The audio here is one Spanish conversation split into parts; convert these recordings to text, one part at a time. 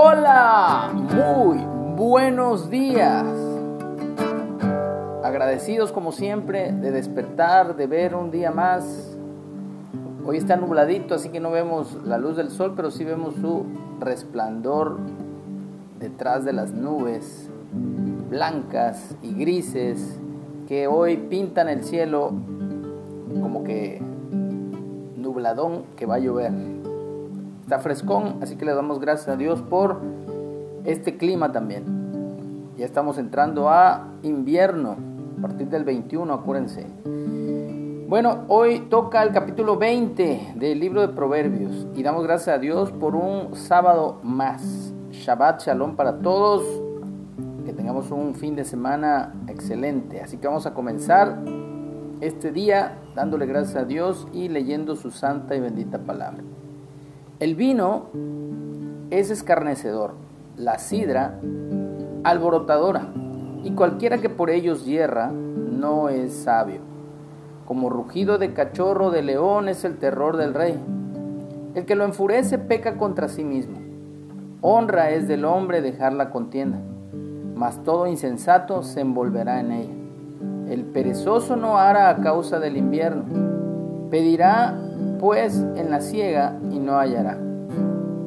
Hola, muy buenos días. Agradecidos como siempre de despertar, de ver un día más. Hoy está nubladito, así que no vemos la luz del sol, pero sí vemos su resplandor detrás de las nubes blancas y grises que hoy pintan el cielo como que nubladón que va a llover. Está frescón, así que le damos gracias a Dios por este clima también. Ya estamos entrando a invierno, a partir del 21, acuérdense. Bueno, hoy toca el capítulo 20 del libro de Proverbios y damos gracias a Dios por un sábado más. Shabbat Shalom para todos. Que tengamos un fin de semana excelente. Así que vamos a comenzar este día dándole gracias a Dios y leyendo su santa y bendita palabra. El vino es escarnecedor, la sidra alborotadora, y cualquiera que por ellos hierra no es sabio. Como rugido de cachorro de león es el terror del rey. El que lo enfurece peca contra sí mismo. Honra es del hombre dejar la contienda, mas todo insensato se envolverá en ella. El perezoso no hará a causa del invierno, pedirá pues en la ciega y no hallará.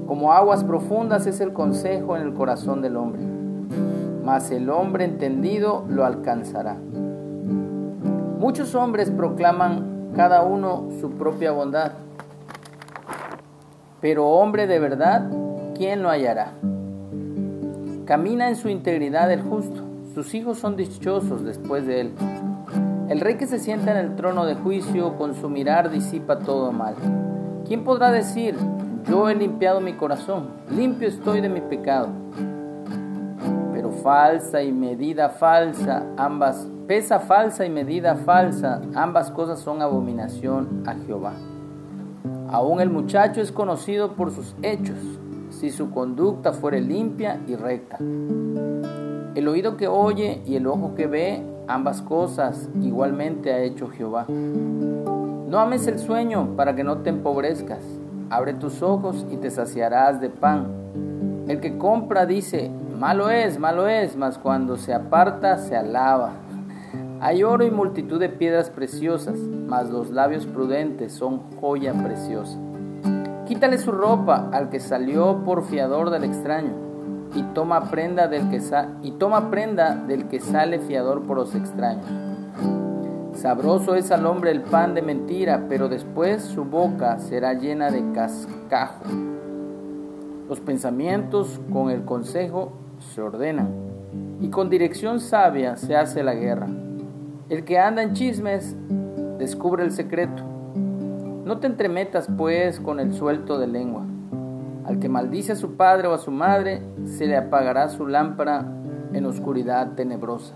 Como aguas profundas es el consejo en el corazón del hombre, mas el hombre entendido lo alcanzará. Muchos hombres proclaman cada uno su propia bondad, pero hombre de verdad, ¿quién lo hallará? Camina en su integridad el justo, sus hijos son dichosos después de él. El rey que se sienta en el trono de juicio con su mirar disipa todo mal. ¿Quién podrá decir, yo he limpiado mi corazón, limpio estoy de mi pecado? Pero falsa y medida falsa, ambas, pesa falsa y medida falsa, ambas cosas son abominación a Jehová. Aún el muchacho es conocido por sus hechos, si su conducta fuere limpia y recta. El oído que oye y el ojo que ve Ambas cosas igualmente ha hecho Jehová. No ames el sueño para que no te empobrezcas. Abre tus ojos y te saciarás de pan. El que compra dice, malo es, malo es, mas cuando se aparta se alaba. Hay oro y multitud de piedras preciosas, mas los labios prudentes son joya preciosa. Quítale su ropa al que salió por fiador del extraño y toma prenda del que, y toma prenda del que sale fiador por los extraños. Sabroso es al hombre el pan de mentira, pero después su boca será llena de cascajo. Los pensamientos con el consejo se ordenan, y con dirección sabia se hace la guerra. El que anda en chismes descubre el secreto. No te entremetas pues con el suelto de lengua al que maldice a su padre o a su madre, se le apagará su lámpara en oscuridad tenebrosa.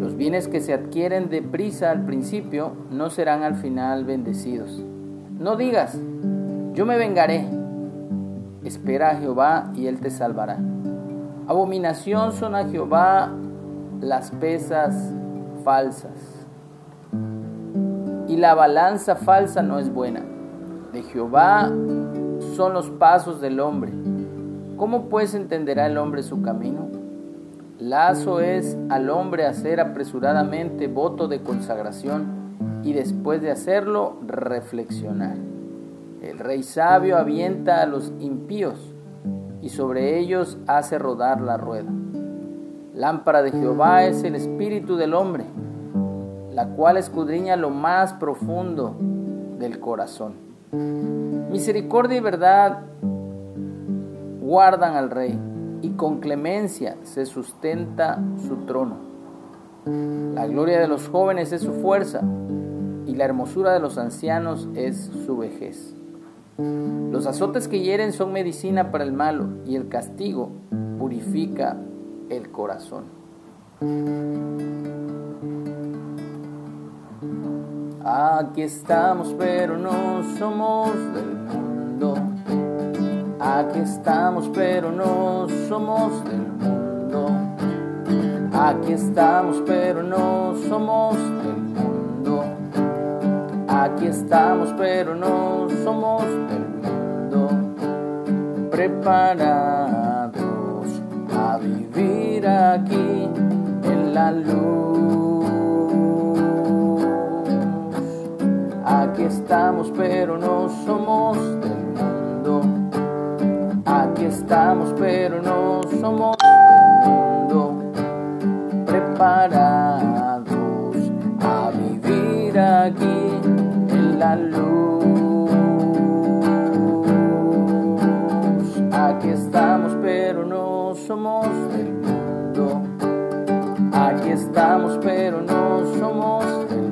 Los bienes que se adquieren deprisa al principio no serán al final bendecidos. No digas, yo me vengaré. Espera a Jehová y él te salvará. Abominación son a Jehová las pesas falsas. Y la balanza falsa no es buena. De Jehová son los pasos del hombre. ¿Cómo pues entenderá el hombre su camino? Lazo es al hombre hacer apresuradamente voto de consagración y después de hacerlo reflexionar. El rey sabio avienta a los impíos y sobre ellos hace rodar la rueda. Lámpara de Jehová es el espíritu del hombre, la cual escudriña lo más profundo del corazón. Misericordia y verdad guardan al rey y con clemencia se sustenta su trono. La gloria de los jóvenes es su fuerza y la hermosura de los ancianos es su vejez. Los azotes que hieren son medicina para el malo y el castigo purifica el corazón. Aquí estamos, pero no somos del mundo. Aquí estamos, pero no somos del mundo. Aquí estamos, pero no somos del mundo. Aquí estamos, pero no somos del mundo. Prepara vivir aquí en la luz. Aquí estamos, pero no somos del mundo. Aquí estamos, pero no somos del mundo. Preparados a vivir aquí en la luz. Aquí estamos, pero no somos del mundo. Aquí estamos, pero no somos del mundo.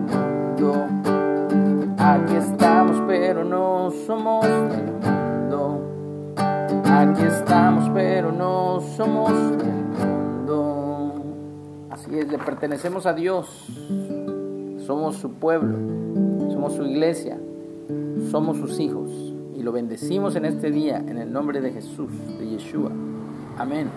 Somos del mundo. Aquí estamos, pero no somos del mundo. Así es, le pertenecemos a Dios. Somos su pueblo, somos su iglesia, somos sus hijos. Y lo bendecimos en este día en el nombre de Jesús, de Yeshua. Amén.